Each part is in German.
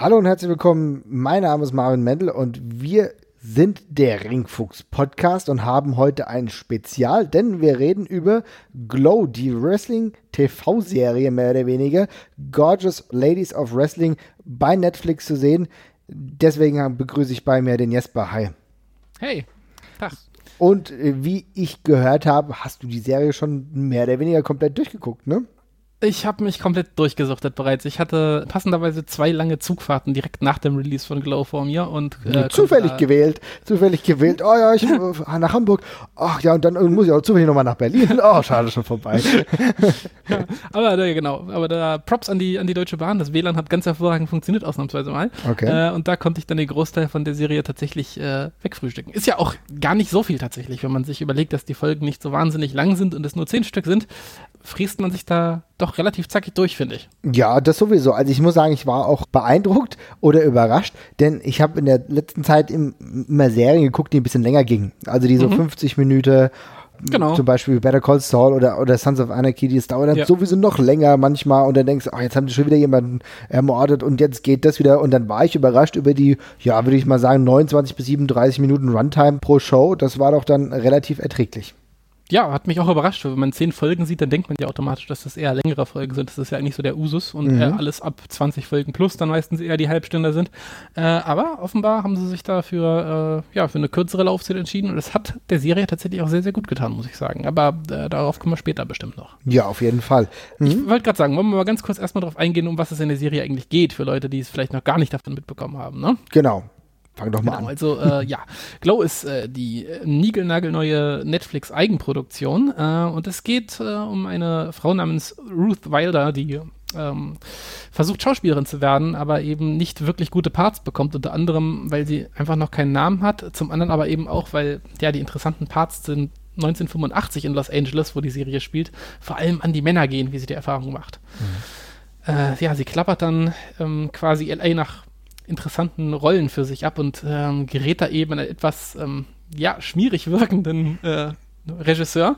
Hallo und herzlich willkommen. Mein Name ist Marvin Mendel und wir sind der Ringfuchs Podcast und haben heute ein Spezial, denn wir reden über Glow, die Wrestling TV-Serie mehr oder weniger. Gorgeous Ladies of Wrestling bei Netflix zu sehen. Deswegen begrüße ich bei mir den Jesper. Hi. Hey, Tag. Und äh, wie ich gehört habe, hast du die Serie schon mehr oder weniger komplett durchgeguckt, ne? Ich habe mich komplett durchgesuchtet bereits. Ich hatte passenderweise zwei lange Zugfahrten direkt nach dem Release von Glow vor mir und äh, zufällig gewählt, zufällig gewählt. Oh ja, ich äh, nach Hamburg. Ach ja, und dann muss ich auch zufällig nochmal nach Berlin. Oh, schade, schon vorbei. ja, aber äh, genau, aber da Props an die an die Deutsche Bahn. Das WLAN hat ganz hervorragend funktioniert ausnahmsweise mal. Okay. Äh, und da konnte ich dann den Großteil von der Serie tatsächlich äh, wegfrühstücken. Ist ja auch gar nicht so viel tatsächlich, wenn man sich überlegt, dass die Folgen nicht so wahnsinnig lang sind und es nur zehn Stück sind fräst man sich da doch relativ zackig durch, finde ich. Ja, das sowieso. Also ich muss sagen, ich war auch beeindruckt oder überrascht, denn ich habe in der letzten Zeit immer Serien geguckt, die ein bisschen länger gingen. Also die so mhm. 50 Minuten, genau. zum Beispiel Better Call Saul oder, oder Sons of Anarchy, die dauert dann ja. sowieso noch länger manchmal und dann denkst du, oh, jetzt haben die schon wieder jemanden ermordet und jetzt geht das wieder und dann war ich überrascht über die, ja, würde ich mal sagen, 29 bis 37 Minuten Runtime pro Show. Das war doch dann relativ erträglich. Ja, hat mich auch überrascht. Wenn man zehn Folgen sieht, dann denkt man ja automatisch, dass das eher längere Folgen sind. Das ist ja eigentlich so der Usus und mhm. äh, alles ab 20 Folgen plus dann meistens eher die Halbstunde sind. Äh, aber offenbar haben sie sich da für, äh, ja, für eine kürzere Laufzeit entschieden und das hat der Serie tatsächlich auch sehr, sehr gut getan, muss ich sagen. Aber äh, darauf kommen wir später bestimmt noch. Ja, auf jeden Fall. Mhm. Ich wollte gerade sagen, wollen wir mal ganz kurz erstmal darauf eingehen, um was es in der Serie eigentlich geht, für Leute, die es vielleicht noch gar nicht davon mitbekommen haben. Ne? Genau. Fang doch mal genau, an. Also äh, ja, Glow ist äh, die äh, niegelnagelneue Netflix-Eigenproduktion äh, und es geht äh, um eine Frau namens Ruth Wilder, die ähm, versucht Schauspielerin zu werden, aber eben nicht wirklich gute Parts bekommt, unter anderem, weil sie einfach noch keinen Namen hat, zum anderen aber eben auch, weil ja die interessanten Parts sind 1985 in Los Angeles, wo die Serie spielt, vor allem an die Männer gehen, wie sie die Erfahrung macht. Mhm. Äh, ja, sie klappert dann ähm, quasi LA nach interessanten Rollen für sich ab und ähm, gerät da eben einen etwas ähm, ja, schmierig wirkenden äh, Regisseur,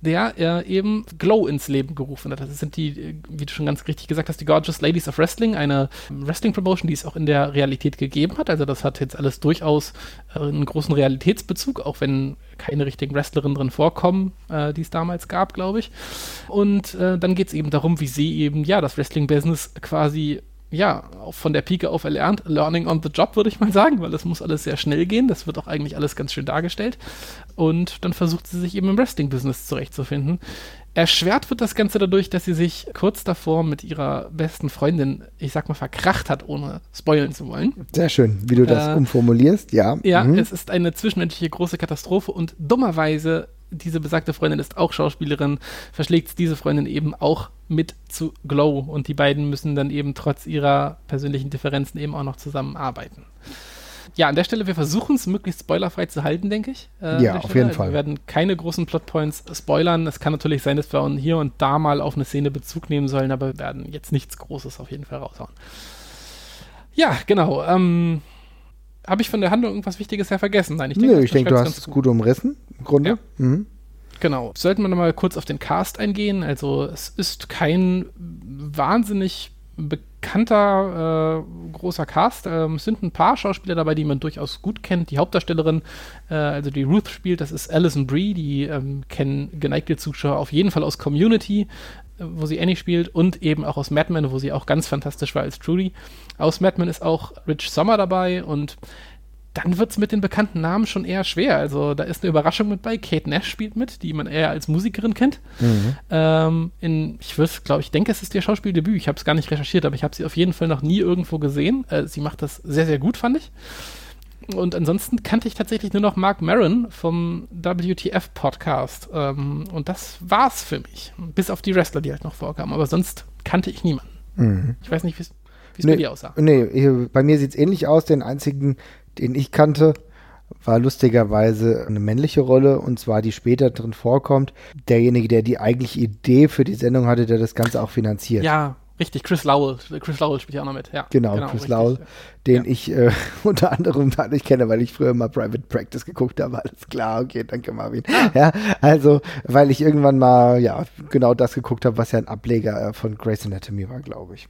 der äh, eben Glow ins Leben gerufen hat. Das sind die, äh, wie du schon ganz richtig gesagt hast, die Gorgeous Ladies of Wrestling, eine Wrestling-Promotion, die es auch in der Realität gegeben hat. Also das hat jetzt alles durchaus äh, einen großen Realitätsbezug, auch wenn keine richtigen Wrestlerinnen drin vorkommen, äh, die es damals gab, glaube ich. Und äh, dann geht es eben darum, wie sie eben, ja, das Wrestling-Business quasi ja, von der Pike auf erlernt. Learning on the job, würde ich mal sagen, weil das muss alles sehr schnell gehen. Das wird auch eigentlich alles ganz schön dargestellt. Und dann versucht sie sich eben im Wrestling-Business zurechtzufinden. Erschwert wird das Ganze dadurch, dass sie sich kurz davor mit ihrer besten Freundin, ich sag mal, verkracht hat, ohne spoilen zu wollen. Sehr schön, wie du das äh, umformulierst, ja. Ja, mhm. es ist eine zwischenmenschliche große Katastrophe und dummerweise diese besagte Freundin ist auch Schauspielerin, verschlägt diese Freundin eben auch mit zu Glow und die beiden müssen dann eben trotz ihrer persönlichen Differenzen eben auch noch zusammenarbeiten. Ja, an der Stelle, wir versuchen es möglichst spoilerfrei zu halten, denke ich. Äh, ja, auf jeden also Fall. Wir werden keine großen Plotpoints spoilern. Es kann natürlich sein, dass wir hier und da mal auf eine Szene Bezug nehmen sollen, aber wir werden jetzt nichts Großes auf jeden Fall raushauen. Ja, genau. Ähm, habe ich von der Handlung irgendwas Wichtiges ja vergessen? Nein, ich denke, Nö, ich denke du hast es gut umrissen, im Grunde. Ja. Mhm. Genau. Sollten wir nochmal kurz auf den Cast eingehen. Also es ist kein wahnsinnig bekannter äh, großer Cast. Ähm, es sind ein paar Schauspieler dabei, die man durchaus gut kennt. Die Hauptdarstellerin, äh, also die Ruth spielt, das ist Alison Brie, die ähm, kennen geneigte Zuschauer auf jeden Fall aus Community, wo sie Annie spielt und eben auch aus Mad Men, wo sie auch ganz fantastisch war als Trudy. Aus Mad Men ist auch Rich Sommer dabei und dann wird es mit den bekannten Namen schon eher schwer. Also da ist eine Überraschung mit bei. Kate Nash spielt mit, die man eher als Musikerin kennt. Mhm. Ähm, in, ich glaube, ich denke, es ist ihr Schauspieldebüt. Ich habe es gar nicht recherchiert, aber ich habe sie auf jeden Fall noch nie irgendwo gesehen. Äh, sie macht das sehr, sehr gut, fand ich. Und ansonsten kannte ich tatsächlich nur noch Mark Maron vom WTF-Podcast. Ähm, und das war's für mich. Bis auf die Wrestler, die halt noch vorkamen. Aber sonst kannte ich niemanden. Mhm. Ich weiß nicht, wie es nee, bei dir aussah. Nee, bei mir sieht es ähnlich aus. Den einzigen den ich kannte, war lustigerweise eine männliche Rolle und zwar die später drin vorkommt. Derjenige, der die eigentliche Idee für die Sendung hatte, der das Ganze auch finanziert. Ja, richtig. Chris Lowell. Chris Lowell spielt ja auch noch mit. Ja, genau, genau Chris richtig. Lowell, den ja. ich äh, unter anderem dadurch kenne, weil ich früher mal Private Practice geguckt habe. Alles klar, okay, danke Marvin. Ah. Ja, also, weil ich irgendwann mal, ja, genau das geguckt habe, was ja ein Ableger äh, von Grey's Anatomy war, glaube ich.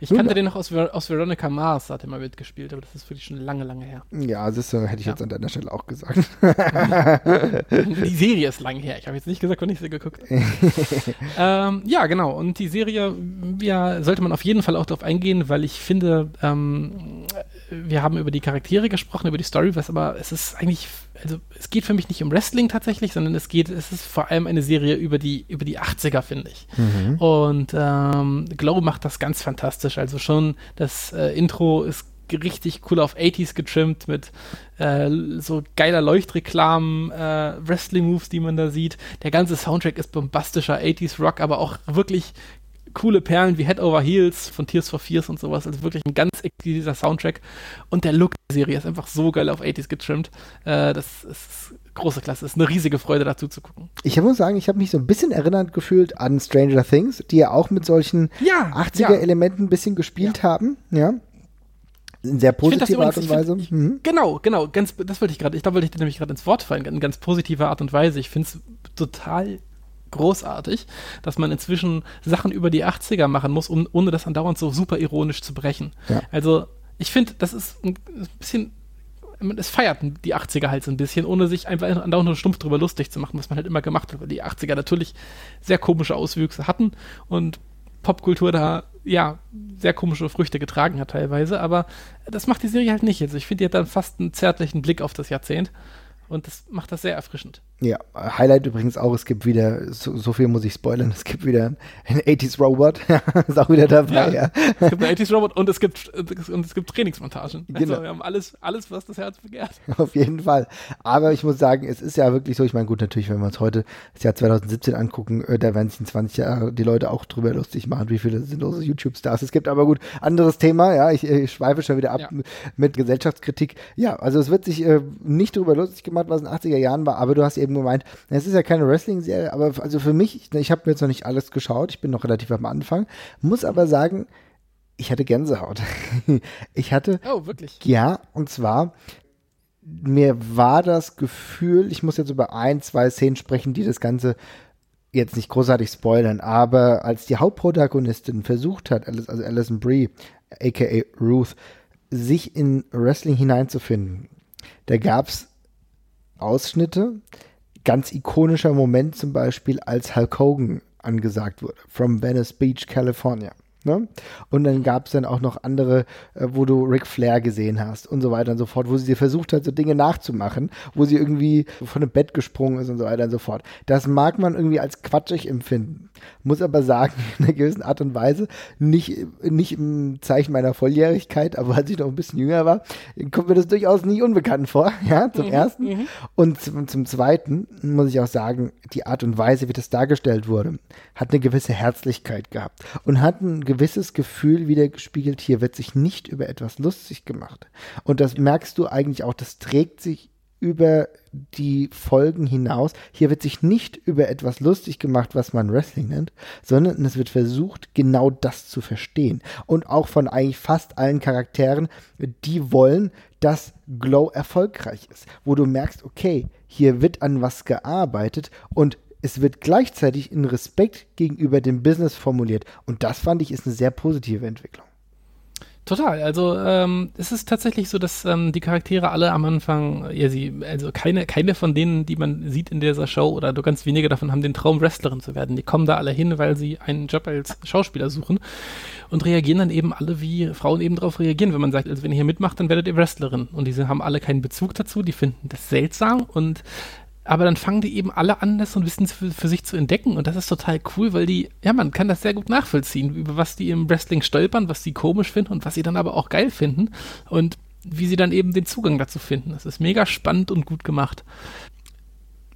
Ich kannte den noch aus, aus Veronica Mars, da hat er mal mitgespielt, aber das ist wirklich schon lange, lange her. Ja, das hätte ich ja. jetzt an deiner Stelle auch gesagt. die Serie ist lang her. Ich habe jetzt nicht gesagt, wann ich sie geguckt ähm, Ja, genau. Und die Serie, ja, sollte man auf jeden Fall auch darauf eingehen, weil ich finde, ähm, wir haben über die Charaktere gesprochen, über die Story, was aber es ist eigentlich also es geht für mich nicht um Wrestling tatsächlich, sondern es geht, es ist vor allem eine Serie über die, über die 80er, finde ich. Mhm. Und ähm, Glow macht das ganz fantastisch. Also schon das äh, Intro ist richtig cool auf 80s getrimmt mit äh, so geiler Leuchtreklamen, äh, Wrestling-Moves, die man da sieht. Der ganze Soundtrack ist bombastischer 80s Rock, aber auch wirklich coole Perlen wie Head Over Heels von Tears for Fears und sowas. Also wirklich ein ganz exquisiter Soundtrack. Und der Look der Serie ist einfach so geil auf 80s getrimmt. Äh, das ist große Klasse. Es ist eine riesige Freude, dazu zu gucken. Ich muss sagen, ich habe mich so ein bisschen erinnert gefühlt an Stranger Things, die ja auch mit solchen ja, 80er-Elementen ja. ein bisschen gespielt ja. haben. Ja. In sehr positiver Art und Weise. Ich, mhm. Genau, genau. Ganz, das wollte ich gerade, ich glaube, wollte ich dir nämlich gerade ins Wort fallen, in ganz positiver Art und Weise. Ich finde es total großartig, dass man inzwischen Sachen über die 80er machen muss, um, ohne das andauernd so super ironisch zu brechen. Ja. Also, ich finde, das ist ein bisschen es feiert die 80er halt so ein bisschen, ohne sich einfach andauernd nur stumpf drüber lustig zu machen, was man halt immer gemacht hat, weil die 80er natürlich sehr komische Auswüchse hatten und Popkultur da, ja, sehr komische Früchte getragen hat teilweise, aber das macht die Serie halt nicht. Also ich finde, die hat dann fast einen zärtlichen Blick auf das Jahrzehnt und das macht das sehr erfrischend. Ja, Highlight übrigens auch, es gibt wieder, so, so viel muss ich spoilern, es gibt wieder einen 80s Robot, ist auch wieder dabei, ja. ja. Es gibt einen 80s Robot und es gibt, und es gibt Trainingsmontagen. Also genau. wir haben alles, alles, was das Herz begehrt. Auf jeden Fall. Aber ich muss sagen, es ist ja wirklich so, ich meine, gut, natürlich, wenn wir uns heute das Jahr 2017 angucken, äh, da werden sich in 20 Jahren die Leute auch drüber lustig machen, wie viele sinnlose YouTube-Stars es gibt. Aber gut, anderes Thema, ja, ich, ich schweife schon wieder ab ja. mit Gesellschaftskritik. Ja, also es wird sich äh, nicht drüber lustig gemacht, was in den 80er Jahren war, aber du hast eben eben gemeint, es ist ja keine Wrestling-Serie, aber also für mich, ich habe mir jetzt noch nicht alles geschaut, ich bin noch relativ am Anfang, muss aber sagen, ich hatte Gänsehaut. ich hatte. Oh, wirklich? Ja, und zwar, mir war das Gefühl, ich muss jetzt über ein, zwei Szenen sprechen, die das Ganze jetzt nicht großartig spoilern, aber als die Hauptprotagonistin versucht hat, also Alison Brie, aka Ruth, sich in Wrestling hineinzufinden, da gab es Ausschnitte, ganz ikonischer Moment zum Beispiel, als Hulk Hogan angesagt wurde, from Venice Beach, California. Ne? Und dann gab es dann auch noch andere, äh, wo du Ric Flair gesehen hast und so weiter und so fort, wo sie versucht hat, so Dinge nachzumachen, wo sie irgendwie von einem Bett gesprungen ist und so weiter und so fort. Das mag man irgendwie als quatschig empfinden, muss aber sagen, in einer gewissen Art und Weise, nicht, nicht im Zeichen meiner Volljährigkeit, aber als ich noch ein bisschen jünger war, kommt mir das durchaus nicht unbekannt vor, ja, zum mhm, ersten. Mhm. Und zum, zum zweiten muss ich auch sagen, die Art und Weise, wie das dargestellt wurde, hat eine gewisse Herzlichkeit gehabt und hat ein gewisses Gefühl wieder gespiegelt, hier wird sich nicht über etwas lustig gemacht. Und das merkst du eigentlich auch, das trägt sich über die Folgen hinaus. Hier wird sich nicht über etwas lustig gemacht, was man Wrestling nennt, sondern es wird versucht, genau das zu verstehen. Und auch von eigentlich fast allen Charakteren, die wollen, dass Glow erfolgreich ist. Wo du merkst, okay, hier wird an was gearbeitet und es wird gleichzeitig in Respekt gegenüber dem Business formuliert. Und das fand ich ist eine sehr positive Entwicklung. Total. Also ähm, es ist tatsächlich so, dass ähm, die Charaktere alle am Anfang, ja, sie, also keine, keine von denen, die man sieht in dieser Show oder nur ganz wenige davon haben den Traum, Wrestlerin zu werden. Die kommen da alle hin, weil sie einen Job als Schauspieler suchen und reagieren dann eben alle, wie Frauen eben darauf reagieren, wenn man sagt, also wenn ihr hier mitmacht, dann werdet ihr Wrestlerin. Und diese haben alle keinen Bezug dazu, die finden das seltsam und aber dann fangen die eben alle an, das so ein bisschen für, für, sich zu entdecken und das ist total cool, weil die, ja, man kann das sehr gut nachvollziehen, über was die im Wrestling stolpern, was sie komisch finden und was sie dann aber auch geil finden und wie sie dann eben den Zugang dazu finden. Das ist mega spannend und gut gemacht.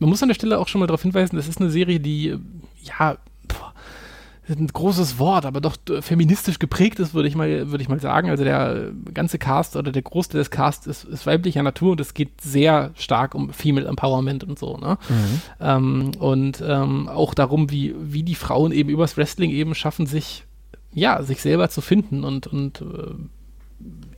Man muss an der Stelle auch schon mal darauf hinweisen, das ist eine Serie, die, ja, ein großes Wort, aber doch feministisch geprägt ist, würde ich mal, würde ich mal sagen. Also der ganze Cast oder der Großteil des Casts ist, ist weiblicher Natur und es geht sehr stark um Female Empowerment und so, ne? Mhm. Ähm, und ähm, auch darum, wie, wie die Frauen eben übers Wrestling eben schaffen, sich, ja, sich selber zu finden und, und äh,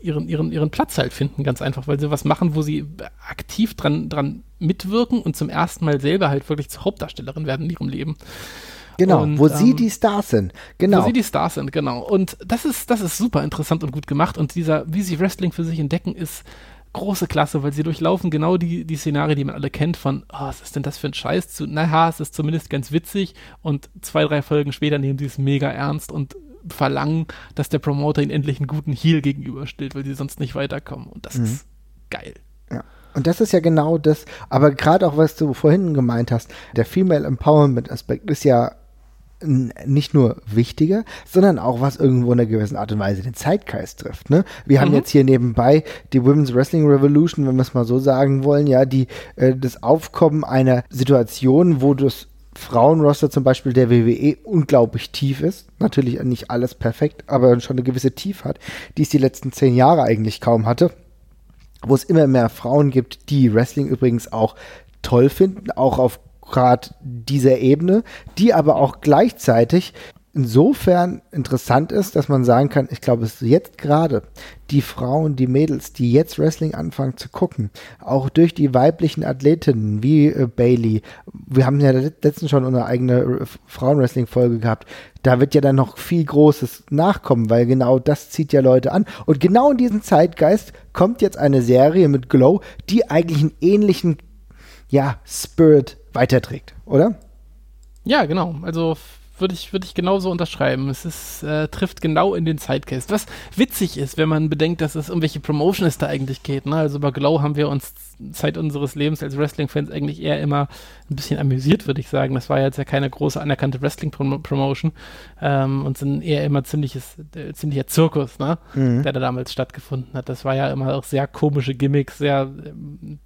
ihren, ihren, ihren Platz halt finden, ganz einfach, weil sie was machen, wo sie aktiv dran, dran mitwirken und zum ersten Mal selber halt wirklich zur Hauptdarstellerin werden in ihrem Leben. Genau, und, wo sie ähm, die Stars sind. Genau. Wo sie die Stars sind, genau. Und das ist, das ist super interessant und gut gemacht. Und dieser, wie sie Wrestling für sich entdecken, ist große Klasse, weil sie durchlaufen genau die, die Szenarien, die man alle kennt, von, oh, was ist denn das für ein Scheiß? Zu, naja, es ist zumindest ganz witzig und zwei, drei Folgen später nehmen sie es mega ernst und verlangen, dass der Promoter ihnen endlich einen guten Heal gegenüberstellt, weil sie sonst nicht weiterkommen. Und das Mhm. ist geil. Ja. Und das ist ja genau das, aber gerade auch, was du vorhin gemeint hast, der Female Empowerment Aspekt ist ja nicht nur wichtiger, sondern auch was irgendwo in einer gewissen Art und Weise den Zeitgeist trifft. Ne? Wir haben Mhm. jetzt hier nebenbei die Women's Wrestling Revolution, wenn wir es mal so sagen wollen, ja, die äh, das Aufkommen einer Situation, wo das Frauenroster zum Beispiel der WWE unglaublich tief ist. Natürlich nicht alles perfekt, aber schon eine gewisse Tief hat, die es die letzten zehn Jahre eigentlich kaum hatte wo es immer mehr Frauen gibt, die Wrestling übrigens auch toll finden, auch auf gerade dieser Ebene, die aber auch gleichzeitig insofern interessant ist, dass man sagen kann, ich glaube, es ist jetzt gerade die Frauen, die Mädels, die jetzt Wrestling anfangen zu gucken, auch durch die weiblichen Athletinnen wie äh, Bailey, wir haben ja letztens schon eine eigene äh, Frauenwrestling-Folge gehabt, da wird ja dann noch viel Großes nachkommen, weil genau das zieht ja Leute an. Und genau in diesem Zeitgeist kommt jetzt eine Serie mit Glow, die eigentlich einen ähnlichen, ja, Spirit weiterträgt, oder? Ja, genau. Also würde ich, würde ich genauso unterschreiben. Es ist, äh, trifft genau in den Zeitgeist. Was witzig ist, wenn man bedenkt, dass es um welche Promotion es da eigentlich geht. Ne? Also bei Glow haben wir uns Zeit unseres Lebens als Wrestling-Fans eigentlich eher immer ein bisschen amüsiert, würde ich sagen. Das war jetzt ja keine große anerkannte Wrestling-Promotion ähm, und sind eher immer ziemliches, äh, ziemlicher Zirkus, ne? Mhm. der da damals stattgefunden hat. Das war ja immer auch sehr komische Gimmicks, sehr ähm,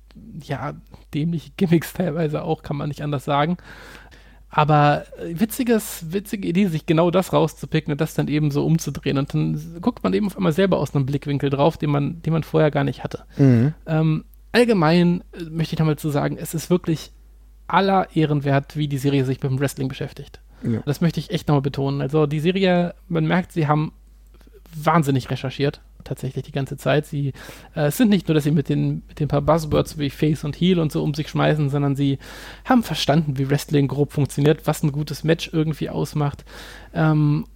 ja, dämliche Gimmicks teilweise auch, kann man nicht anders sagen. Aber äh, witziges, witzige Idee, sich genau das rauszupicken und das dann eben so umzudrehen. Und dann guckt man eben auf einmal selber aus einem Blickwinkel drauf, den man, den man vorher gar nicht hatte. Mhm. Ähm, allgemein äh, möchte ich nochmal zu sagen, es ist wirklich aller Ehrenwert, wie die Serie sich mit dem Wrestling beschäftigt. Ja. Das möchte ich echt nochmal betonen. Also die Serie, man merkt, sie haben wahnsinnig recherchiert, tatsächlich die ganze Zeit. Sie, äh, es sind nicht nur, dass sie mit den, mit den paar Buzzwords wie Face und Heel und so um sich schmeißen, sondern sie haben verstanden, wie Wrestling grob funktioniert, was ein gutes Match irgendwie ausmacht. Ähm,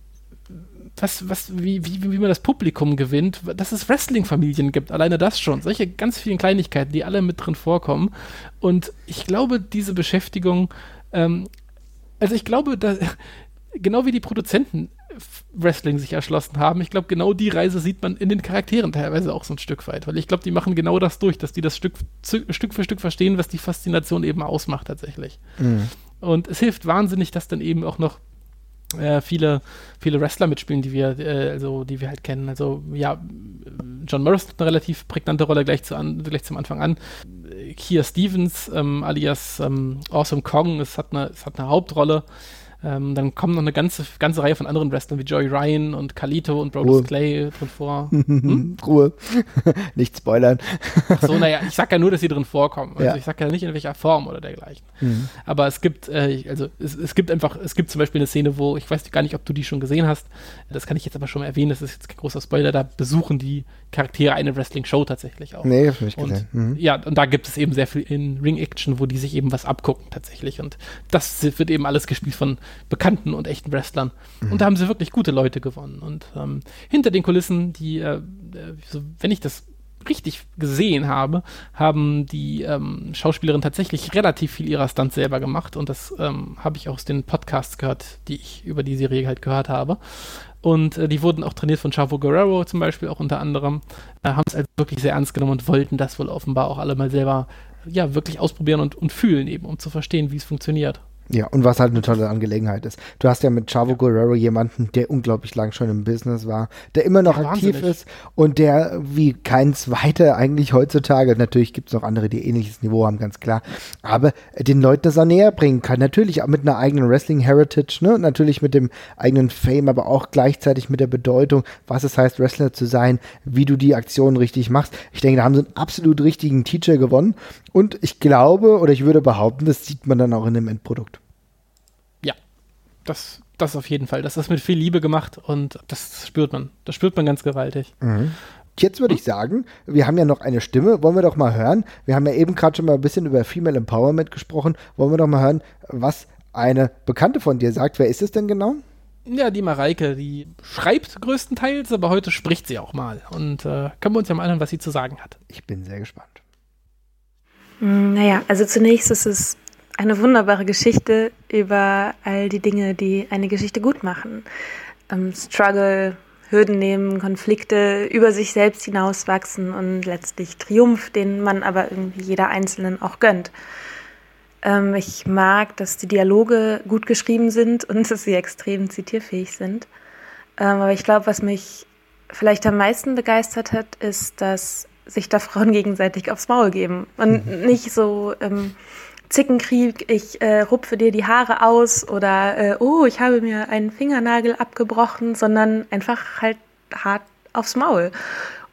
was, was, wie, wie, wie man das Publikum gewinnt, dass es Wrestling-Familien gibt, alleine das schon. Solche ganz vielen Kleinigkeiten, die alle mit drin vorkommen. Und ich glaube, diese Beschäftigung, ähm, also ich glaube, da, genau wie die Produzenten Wrestling sich erschlossen haben, ich glaube, genau die Reise sieht man in den Charakteren teilweise auch so ein Stück weit, weil ich glaube, die machen genau das durch, dass die das Stück, Stück für Stück verstehen, was die Faszination eben ausmacht tatsächlich. Mhm. Und es hilft wahnsinnig, dass dann eben auch noch äh, viele, viele Wrestler mitspielen, die wir, äh, also die wir halt kennen. Also ja, John Morris hat eine relativ prägnante Rolle gleich, zu an, gleich zum Anfang an. Kia Stevens, ähm, alias ähm, Awesome Kong, es hat eine, es hat eine Hauptrolle. Ähm, dann kommen noch eine ganze, ganze Reihe von anderen Wrestlern wie Joey Ryan und Kalito und Brodus Ruhe. Clay drin vor. Ruhe. Nicht spoilern. Ach so, naja, ich sag ja nur, dass sie drin vorkommen. Also Ja. ich sag ja nicht in welcher Form oder dergleichen. Mhm. Aber es gibt, äh, also es, es gibt einfach, es gibt zum Beispiel eine Szene, wo, ich weiß gar nicht, ob du die schon gesehen hast, das kann ich jetzt aber schon mal erwähnen, das ist jetzt kein großer Spoiler, da besuchen die Charaktere eine Wrestling-Show tatsächlich auch. Nee, hab ich nicht Und gesehen. Mhm. ja, und da gibt es eben sehr viel in Ring-Action, wo die sich eben was abgucken tatsächlich. Und das wird eben alles gespielt von bekannten und echten Wrestlern. Und da haben sie wirklich gute Leute gewonnen. Und ähm, hinter den Kulissen, die, äh, äh, so, wenn ich das richtig gesehen habe, haben die ähm, Schauspielerinnen tatsächlich relativ viel ihrer Stunts selber gemacht. Und das ähm, habe ich auch aus den Podcasts gehört, die ich über die Serie halt gehört habe. Und äh, die wurden auch trainiert von Chavo Guerrero zum Beispiel auch unter anderem. Äh, haben es also wirklich sehr ernst genommen und wollten das wohl offenbar auch alle mal selber ja wirklich ausprobieren und, und fühlen eben, um zu verstehen, wie es funktioniert. Ja, und was halt eine tolle Angelegenheit ist. Du hast ja mit Chavo Guerrero jemanden, der unglaublich lang schon im Business war, der immer noch Ja, aktiv wahnsinnig. ist und der wie kein zweiter eigentlich heutzutage, natürlich gibt es noch andere, die ähnliches Niveau haben, ganz klar, aber den Leuten das auch näher bringen kann. Natürlich auch mit einer eigenen Wrestling-Heritage, ne? natürlich mit dem eigenen Fame, aber auch gleichzeitig mit der Bedeutung, was es heißt, Wrestler zu sein, wie du die Aktionen richtig machst. Ich denke, da haben sie einen absolut richtigen Teacher gewonnen und ich glaube oder ich würde behaupten, das sieht man dann auch in dem Endprodukt. Ja, das, das auf jeden Fall. Das ist mit viel Liebe gemacht und das spürt man. Das spürt man ganz gewaltig. Jetzt würde ich sagen, wir haben ja noch eine Stimme. Wollen wir doch mal hören? Wir haben ja eben gerade schon mal ein bisschen über Female Empowerment gesprochen. Wollen wir doch mal hören, was eine Bekannte von dir sagt. Wer ist es denn genau? Ja, die Mareike, die schreibt größtenteils, aber heute spricht sie auch mal. Und äh, können wir uns ja mal anhören, was sie zu sagen hat. Ich bin sehr gespannt. Hm, naja, also zunächst ist es eine wunderbare Geschichte über all die Dinge, die eine Geschichte gut machen. Ähm, Struggle, Hürden nehmen, Konflikte über sich selbst hinauswachsen und letztlich Triumph, den man aber irgendwie jeder Einzelnen auch gönnt. Ähm, ich mag, dass die Dialoge gut geschrieben sind und dass sie extrem zitierfähig sind. Ähm, aber ich glaube, was mich vielleicht am meisten begeistert hat, ist, dass sich da Frauen gegenseitig aufs Maul geben und mhm. nicht so ähm, Zickenkrieg, ich äh, rupfe dir die Haare aus oder äh, oh, ich habe mir einen Fingernagel abgebrochen, sondern einfach halt hart aufs Maul.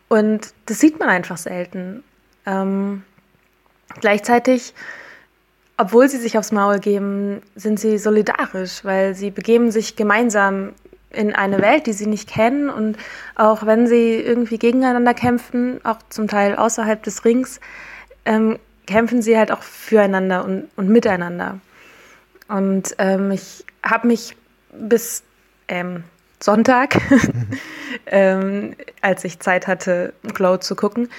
Und das sieht man einfach selten. Ähm, gleichzeitig obwohl sie sich aufs Maul geben, sind sie solidarisch, weil sie begeben sich gemeinsam in eine Welt, die sie nicht kennen. Und auch wenn sie irgendwie gegeneinander kämpfen, auch zum Teil außerhalb des Rings, ähm, kämpfen sie halt auch füreinander und, und miteinander. Und ähm, ich habe mich bis ähm, Sonntag, ähm, als ich Zeit hatte, Glow zu gucken,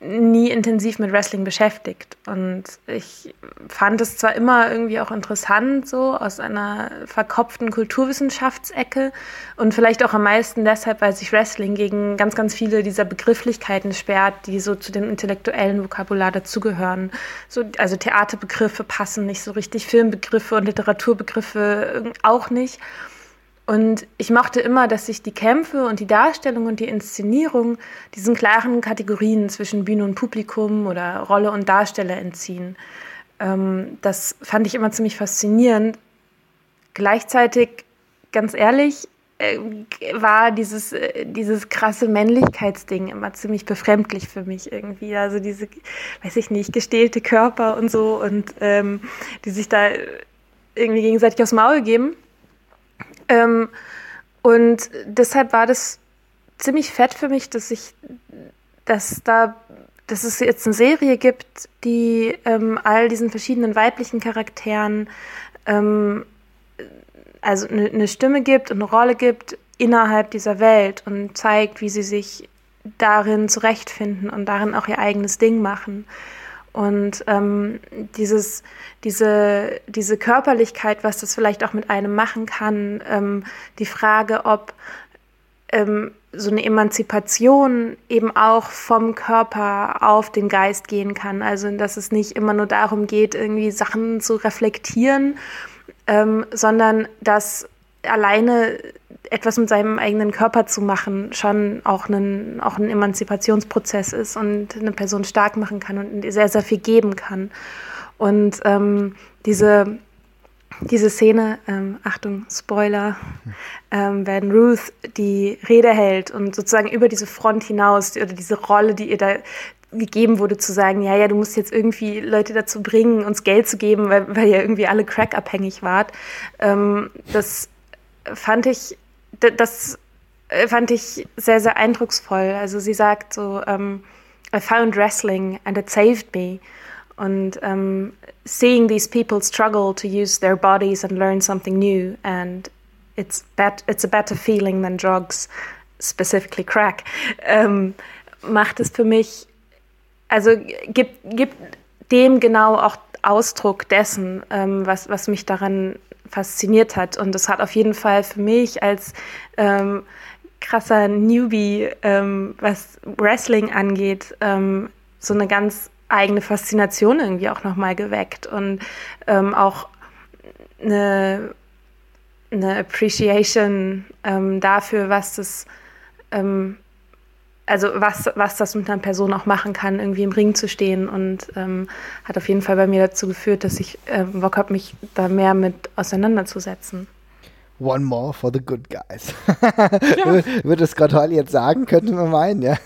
nie intensiv mit Wrestling beschäftigt. Und ich fand es zwar immer irgendwie auch interessant, so aus einer verkopften Kulturwissenschaftsecke und vielleicht auch am meisten deshalb, weil sich Wrestling gegen ganz, ganz viele dieser Begrifflichkeiten sperrt, die so zu dem intellektuellen Vokabular dazugehören. So, also Theaterbegriffe passen nicht so richtig, Filmbegriffe und Literaturbegriffe auch nicht. Und ich mochte immer, dass sich die Kämpfe und die Darstellung und die Inszenierung diesen klaren Kategorien zwischen Bühne und Publikum oder Rolle und Darsteller entziehen. Ähm, das fand ich immer ziemlich faszinierend. Gleichzeitig, ganz ehrlich, äh, war dieses, äh, dieses krasse Männlichkeitsding immer ziemlich befremdlich für mich irgendwie. Also diese, weiß ich nicht, gestählte Körper und so und ähm, die sich da irgendwie gegenseitig aufs Maul geben. Ähm, und deshalb war das ziemlich fett für mich, dass ich, dass da, dass es jetzt eine Serie gibt, die ähm, all diesen verschiedenen weiblichen Charakteren ähm, also eine, eine Stimme gibt und eine Rolle gibt innerhalb dieser Welt und zeigt, wie sie sich darin zurechtfinden und darin auch ihr eigenes Ding machen. Und ähm, dieses, diese, diese Körperlichkeit, was das vielleicht auch mit einem machen kann, ähm, die Frage, ob ähm, so eine Emanzipation eben auch vom Körper auf den Geist gehen kann. Also, dass es nicht immer nur darum geht, irgendwie Sachen zu reflektieren, ähm, sondern dass alleine etwas mit seinem eigenen Körper zu machen schon auch ein, auch ein Emanzipationsprozess ist und eine Person stark machen kann und sehr, sehr viel geben kann. Und ähm, diese, diese Szene, ähm, Achtung, Spoiler, ähm, wenn Ruth die Rede hält und sozusagen über diese Front hinaus oder diese Rolle, die ihr da gegeben wurde, zu sagen, ja, ja, du musst jetzt irgendwie Leute dazu bringen, uns Geld zu geben, weil, weil ihr irgendwie alle crack-abhängig wart. Ähm, das fand ich das äh, fand ich sehr, sehr eindrucksvoll. Also sie sagt so, um, ähm, I found wrestling and it saved me. Und um, ähm, seeing these people struggle to use their bodies and learn something new and it's, bet it's a better feeling than drugs, specifically crack, ähm, macht es für mich, also gibt, gibt dem genau auch Ausdruck dessen, was, was mich daran fasziniert hat. Und das hat auf jeden Fall für mich als ähm, krasser Newbie, ähm, was Wrestling angeht, ähm, so eine ganz eigene Faszination irgendwie auch nochmal geweckt und ähm, auch eine, eine Appreciation ähm, dafür, was das ähm, also was, was das mit einer Person auch machen kann, irgendwie im Ring zu stehen und ähm, hat auf jeden Fall bei mir dazu geführt, dass ich äh, Bock habe, mich da mehr mit auseinanderzusetzen. One more for the good guys. Ja. Würde Scott Hall jetzt sagen, könnte man meinen, ja.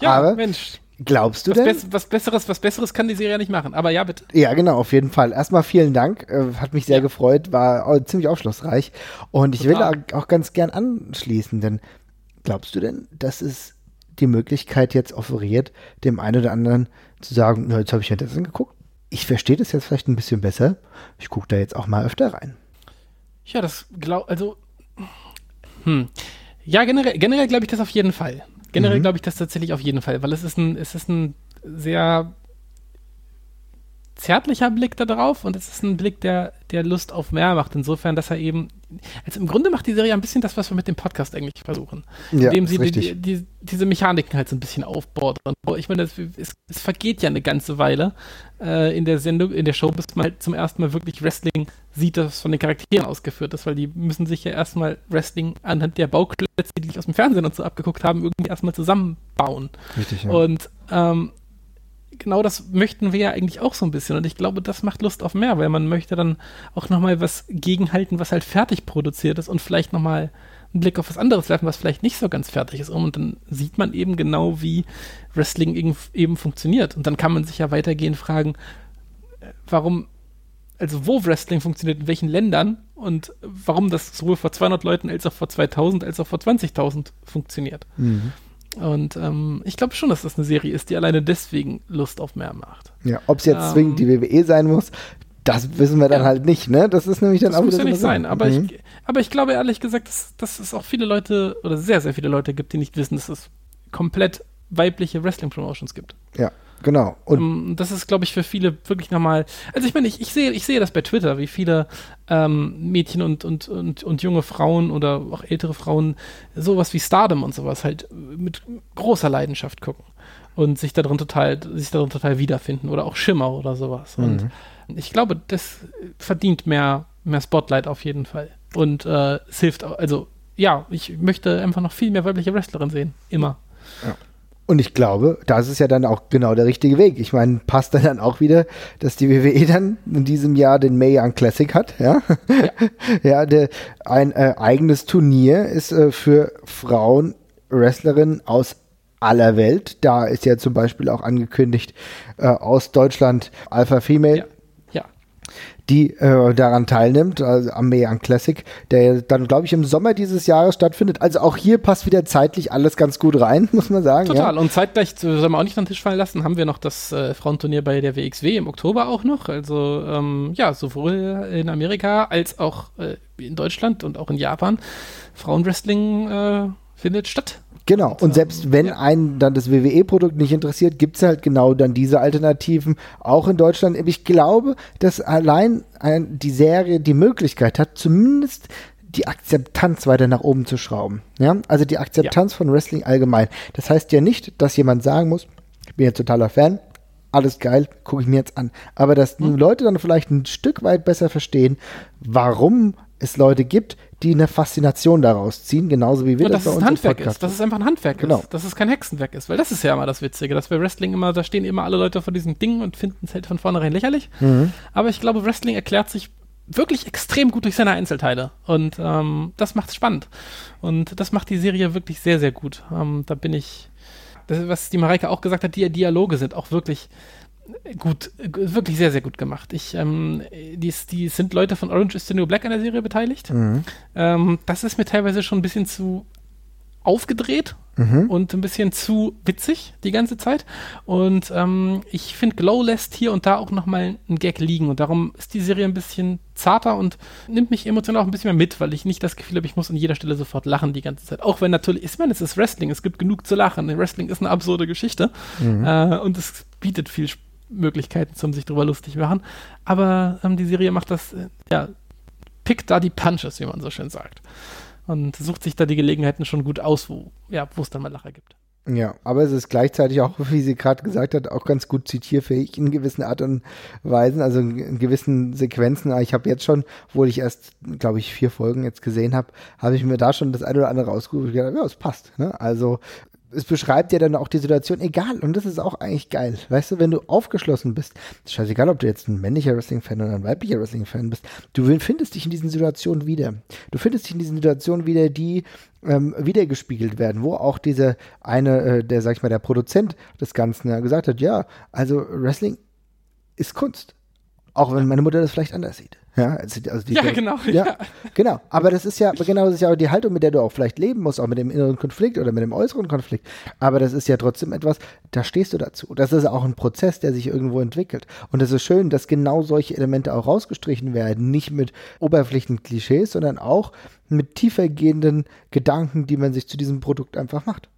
ja, Aber Mensch. Glaubst du was denn? Be was Besseres, was Besseres kann die Serie ja nicht machen. Aber ja, bitte. Ja, genau, auf jeden Fall. Erstmal vielen Dank. Äh, hat mich sehr ja. gefreut, war ziemlich aufschlussreich. Und ich Total. will auch ganz gern anschließen, denn Glaubst du denn, dass es die Möglichkeit jetzt offeriert, dem einen oder anderen zu sagen, na, jetzt habe ich ja das angeguckt? ich verstehe das jetzt vielleicht ein bisschen besser. Ich gucke da jetzt auch mal öfter rein. Ja, das glaube also hm. Ja, generell, generell glaube ich das auf jeden Fall. Generell mhm. glaube ich das tatsächlich auf jeden Fall, weil es ist ein, es ist ein sehr zärtlicher Blick da drauf und es ist ein Blick, der, der Lust auf mehr macht. Insofern, dass er eben, also im Grunde macht die Serie ein bisschen das, was wir mit dem Podcast eigentlich versuchen. Ja, indem sie die, die, diese Mechaniken halt so ein bisschen aufbaut. Und ich meine, es, es, vergeht ja eine ganze Weile äh, in der Sendung, in der Show, bis man halt zum ersten Mal wirklich Wrestling sieht, das von den Charakteren ausgeführt ist, weil die müssen sich ja erstmal Wrestling anhand der Bauklötze, die die aus dem Fernsehen und so abgeguckt haben, irgendwie erstmal zusammenbauen. Richtig, ja. Und ähm, genau das möchten wir ja eigentlich auch so ein bisschen. Und ich glaube, das macht Lust auf mehr, weil man möchte dann auch nochmal was gegenhalten, was halt fertig produziert ist und vielleicht nochmal einen Blick auf was anderes werfen, was vielleicht nicht so ganz fertig ist. Und dann sieht man eben genau, wie Wrestling eben funktioniert. Und dann kann man sich ja weitergehend fragen, äh, warum, also wo Wrestling funktioniert, in welchen Ländern und warum das sowohl vor 200 Leuten als auch vor 2000 als auch vor 20.000 funktioniert. Mhm. Und ähm, ich glaube schon, dass das eine Serie ist, die alleine deswegen Lust auf mehr macht. Ja, ob es jetzt ähm, zwingend die WWE sein muss, das wissen wir dann ja. halt nicht, ne? Das ist nämlich dann das auch muss ja nicht sein. Aber, mhm. ich, aber ich glaube ehrlich gesagt, dass, dass es auch viele Leute oder sehr, sehr viele Leute gibt, die nicht wissen, dass es komplett weibliche Wrestling-Promotions gibt. Ja. Genau. Und ähm, das ist, glaube ich, für viele wirklich nochmal. Also ich meine, ich, ich, sehe, ich sehe das bei Twitter, wie viele ähm, Mädchen und, und, und, und junge Frauen oder auch ältere Frauen sowas wie Stardom und sowas halt mit großer Leidenschaft gucken und sich darin total, sich darin total wiederfinden oder auch Schimmer oder sowas. Mhm. Und ich glaube, das verdient mehr, mehr Spotlight auf jeden Fall. Und äh, es hilft auch, also ja, ich möchte einfach noch viel mehr weibliche Wrestlerin sehen. Immer. Ja. Und ich glaube, das ist ja dann auch genau der richtige Weg. Ich meine, passt dann auch wieder, dass die WWE dann in diesem Jahr den Mae Young Classic hat, ja. Ja, ja der, ein äh, eigenes Turnier ist äh, für Frauen Wrestlerinnen aus aller Welt. Da ist ja zum Beispiel auch angekündigt äh, aus Deutschland Alpha Female. Ja die äh, daran teilnimmt, also am Mayan Classic, der dann, glaube ich, im Sommer dieses Jahres stattfindet. Also auch hier passt wieder zeitlich alles ganz gut rein, muss man sagen. Total. Ja. Und zeitgleich, sollen wir auch nicht an den Tisch fallen lassen, haben wir noch das äh, Frauenturnier bei der WXW im Oktober auch noch. Also ähm, ja, sowohl in Amerika als auch äh, in Deutschland und auch in Japan. Frauenwrestling äh, findet statt. Genau, und selbst wenn ja. einen dann das WWE-Produkt nicht interessiert, gibt es halt genau dann diese Alternativen auch in Deutschland. Ich glaube, dass allein ein, die Serie die Möglichkeit hat, zumindest die Akzeptanz weiter nach oben zu schrauben. Ja? Also die Akzeptanz ja. von Wrestling allgemein. Das heißt ja nicht, dass jemand sagen muss, ich bin jetzt totaler Fan, alles geil, gucke ich mir jetzt an. Aber dass hm. Leute dann vielleicht ein Stück weit besser verstehen, warum es Leute gibt, die eine Faszination daraus ziehen, genauso wie wir und das bei uns ein Handwerk ist, dass es einfach ein Handwerk genau. ist, dass es kein Hexenwerk ist, weil das ist ja immer das Witzige, dass bei Wrestling immer, da stehen immer alle Leute vor diesem Ding und finden es halt von vornherein lächerlich. Mhm. Aber ich glaube, Wrestling erklärt sich wirklich extrem gut durch seine Einzelteile und ähm, das macht es spannend und das macht die Serie wirklich sehr, sehr gut. Ähm, da bin ich, das, was die Mareike auch gesagt hat, die Dialoge sind auch wirklich gut, wirklich sehr, sehr gut gemacht. Ich, ähm, die, die sind Leute von Orange is the New Black an der Serie beteiligt. Mhm. Ähm, das ist mir teilweise schon ein bisschen zu aufgedreht mhm. und ein bisschen zu witzig die ganze Zeit. Und ähm, ich finde, Glow lässt hier und da auch nochmal einen Gag liegen. Und darum ist die Serie ein bisschen zarter und nimmt mich emotional auch ein bisschen mehr mit, weil ich nicht das Gefühl habe, ich muss an jeder Stelle sofort lachen die ganze Zeit. Auch wenn natürlich, ich meine, es ist Wrestling, es gibt genug zu lachen. Wrestling ist eine absurde Geschichte mhm. äh, und es bietet viel Spaß Möglichkeiten zum sich drüber lustig machen. Aber ähm, die Serie macht das, äh, ja, pickt da die Punches, wie man so schön sagt. Und sucht sich da die Gelegenheiten schon gut aus, wo ja, es dann mal Lacher gibt. Ja, aber es ist gleichzeitig auch, wie sie gerade gesagt hat, auch ganz gut zitierfähig in gewissen Art und Weisen, also in gewissen Sequenzen. Ich habe jetzt schon, obwohl ich erst, glaube ich, vier Folgen jetzt gesehen habe, habe ich mir da schon das eine oder andere rausgesucht und gedacht, ja, es passt. Ne? Also es beschreibt ja dann auch die Situation, egal, und das ist auch eigentlich geil. Weißt du, wenn du aufgeschlossen bist, scheißegal, ob du jetzt ein männlicher Wrestling-Fan oder ein weiblicher Wrestling-Fan bist, du findest dich in diesen Situationen wieder. Du findest dich in diesen Situationen wieder, die ähm, wiedergespiegelt werden, wo auch dieser eine, äh, der, sag ich mal, der Produzent des Ganzen ja, gesagt hat, ja, also Wrestling ist Kunst. Auch wenn meine Mutter das vielleicht anders sieht. Ja, also die, ja genau. Ja, ja, genau. Aber das ist ja, genau, das ist ja auch die Haltung, mit der du auch vielleicht leben musst, auch mit dem inneren Konflikt oder mit dem äußeren Konflikt. Aber das ist ja trotzdem etwas, da stehst du dazu. Das ist auch ein Prozess, der sich irgendwo entwickelt. Und es ist schön, dass genau solche Elemente auch rausgestrichen werden. Nicht mit oberflächlichen Klischees, sondern auch mit tiefergehenden Gedanken, die man sich zu diesem Produkt einfach macht.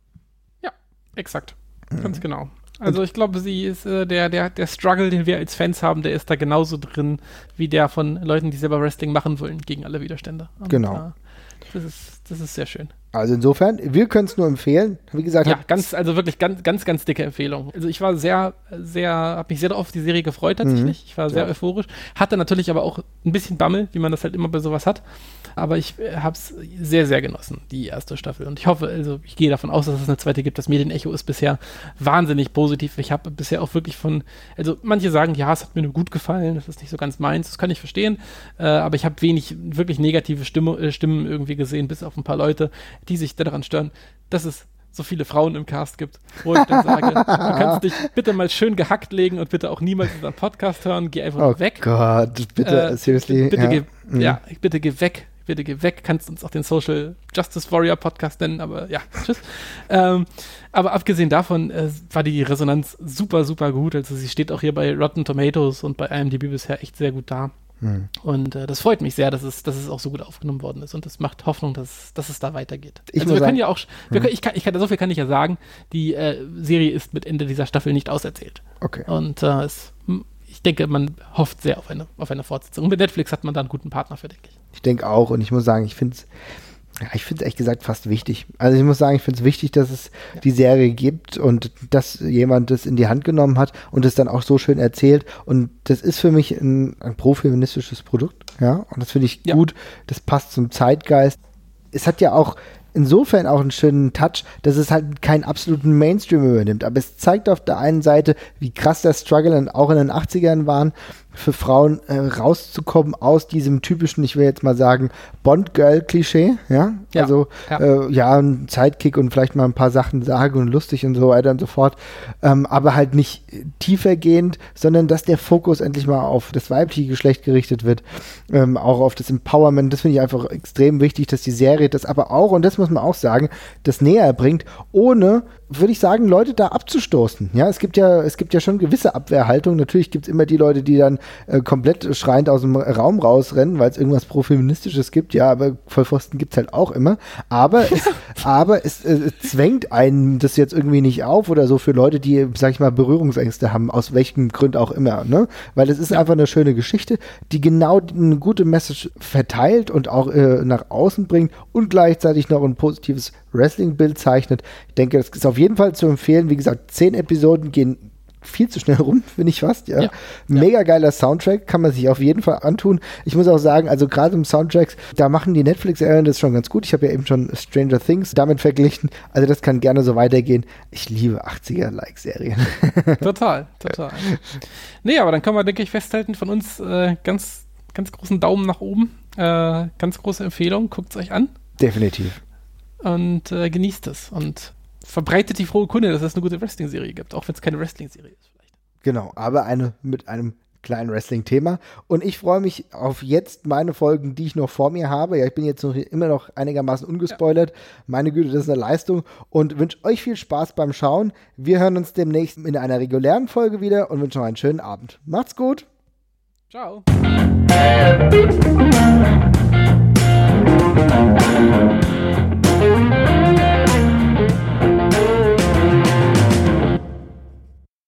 Ja, exakt. Ganz mhm. genau. Also ich glaube, sie ist äh, der, der, der Struggle, den wir als Fans haben, der ist da genauso drin wie der von Leuten, die selber Wrestling machen wollen, gegen alle Widerstände. Und, genau. Äh, das, ist, das ist sehr schön. Also insofern, wir können es nur empfehlen. Wie gesagt, ja, ganz, also wirklich ganz, ganz, ganz dicke Empfehlung. Also ich war sehr, sehr, habe mich sehr auf die Serie gefreut tatsächlich. Mhm. Ich war sehr ja. euphorisch, hatte natürlich aber auch ein bisschen Bammel, wie man das halt immer bei sowas hat. Aber ich äh, habe es sehr, sehr genossen, die erste Staffel. Und ich hoffe, also ich gehe davon aus, dass es eine zweite gibt. Das Medienecho ist bisher wahnsinnig positiv. Ich habe bisher auch wirklich von, also manche sagen, ja, es hat mir nur gut gefallen, das ist nicht so ganz meins, das kann ich verstehen. Äh, aber ich habe wenig wirklich negative Stimme, äh, Stimmen irgendwie gesehen, bis auf ein paar Leute, die sich daran stören, dass es so viele Frauen im Cast gibt, wo ich dann sage, du kannst dich bitte mal schön gehackt legen und bitte auch niemals unseren Podcast hören, geh einfach oh weg. Oh Gott, bitte, äh, seriously. Bitte, ja. Geh, mhm. ja, bitte geh weg bitte geh weg, kannst uns auch den Social Justice Warrior Podcast nennen, aber ja, tschüss. ähm, aber abgesehen davon äh, war die Resonanz super, super gut. Also sie steht auch hier bei Rotten Tomatoes und bei IMDb bisher echt sehr gut da. Hm. Und äh, das freut mich sehr, dass es, dass es auch so gut aufgenommen worden ist. Und das macht Hoffnung, dass, dass es da weitergeht. Ich also wir sagen, können ja auch, wir hm. können, ich kann, ich kann, so viel kann ich ja sagen, die äh, Serie ist mit Ende dieser Staffel nicht auserzählt. Okay. Und äh, es ich denke, man hofft sehr auf eine, auf eine Fortsetzung. Und mit Netflix hat man da einen guten Partner für, denke ich. Ich denke auch. Und ich muss sagen, ich finde es ja, ich finde es ehrlich gesagt fast wichtig. Also ich muss sagen, ich finde es wichtig, dass es ja. die Serie gibt und dass jemand das in die Hand genommen hat und es dann auch so schön erzählt. Und das ist für mich ein, ein profeministisches Produkt, ja. Und das finde ich ja. gut. Das passt zum Zeitgeist. Es hat ja auch insofern auch einen schönen Touch, dass es halt keinen absoluten Mainstream übernimmt. Aber es zeigt auf der einen Seite, wie krass der Struggle auch in den 80ern waren für Frauen äh, rauszukommen aus diesem typischen, ich will jetzt mal sagen, Bond-Girl-Klischee, ja? ja? Also ja. Äh, ja, ein Sidekick und vielleicht mal ein paar Sachen sagen und lustig und so weiter und so fort. Ähm, aber halt nicht tiefergehend, sondern dass der Fokus endlich mal auf das weibliche Geschlecht gerichtet wird, ähm, auch auf das Empowerment. Das finde ich einfach extrem wichtig, dass die Serie das aber auch, und das muss man auch sagen, das näher bringt, ohne würde ich sagen, Leute da abzustoßen. Ja, es gibt ja, es gibt ja schon gewisse Abwehrhaltung. Natürlich gibt es immer die Leute, die dann äh, komplett schreiend aus dem Raum rausrennen, weil es irgendwas Profeministisches gibt. Ja, aber Vollpfosten gibt es halt auch immer. Aber es, aber es, äh, zwängt einen das jetzt irgendwie nicht auf oder so für Leute, die, sag ich mal, Berührungsängste haben, aus welchem Grund auch immer. Ne? Weil es ist ja. einfach eine schöne Geschichte, die genau eine gute Message verteilt und auch äh, nach außen bringt und gleichzeitig noch ein positives Wrestling-Bild zeichnet. Ich denke, das ist auf jeden Fall zu empfehlen. Wie gesagt, zehn Episoden gehen viel zu schnell rum, finde ich fast, ja. ja. Mega geiler Soundtrack, kann man sich auf jeden Fall antun. Ich muss auch sagen, also gerade im Soundtracks, da machen die Netflix-Serien das schon ganz gut. Ich habe ja eben schon Stranger Things damit verglichen. Also das kann gerne so weitergehen. Ich liebe 80er-like-Serien. Total, total. Nee, aber dann kann man, denke ich, festhalten von uns äh, ganz, ganz großen Daumen nach oben. Äh, ganz große Empfehlung, guckt es euch an. Definitiv und äh, genießt es und verbreitet die frohe Kunde, dass es eine gute Wrestling-Serie gibt, auch wenn es keine Wrestling-Serie ist vielleicht. Genau, aber eine mit einem kleinen Wrestling-Thema. Und ich freue mich auf jetzt meine Folgen, die ich noch vor mir habe. Ja, ich bin jetzt noch, immer noch einigermaßen ungespoilert. Ja. Meine Güte, das ist eine Leistung. Und wünsche euch viel Spaß beim Schauen. Wir hören uns demnächst in einer regulären Folge wieder und wünschen euch einen schönen Abend. Macht's gut. Ciao.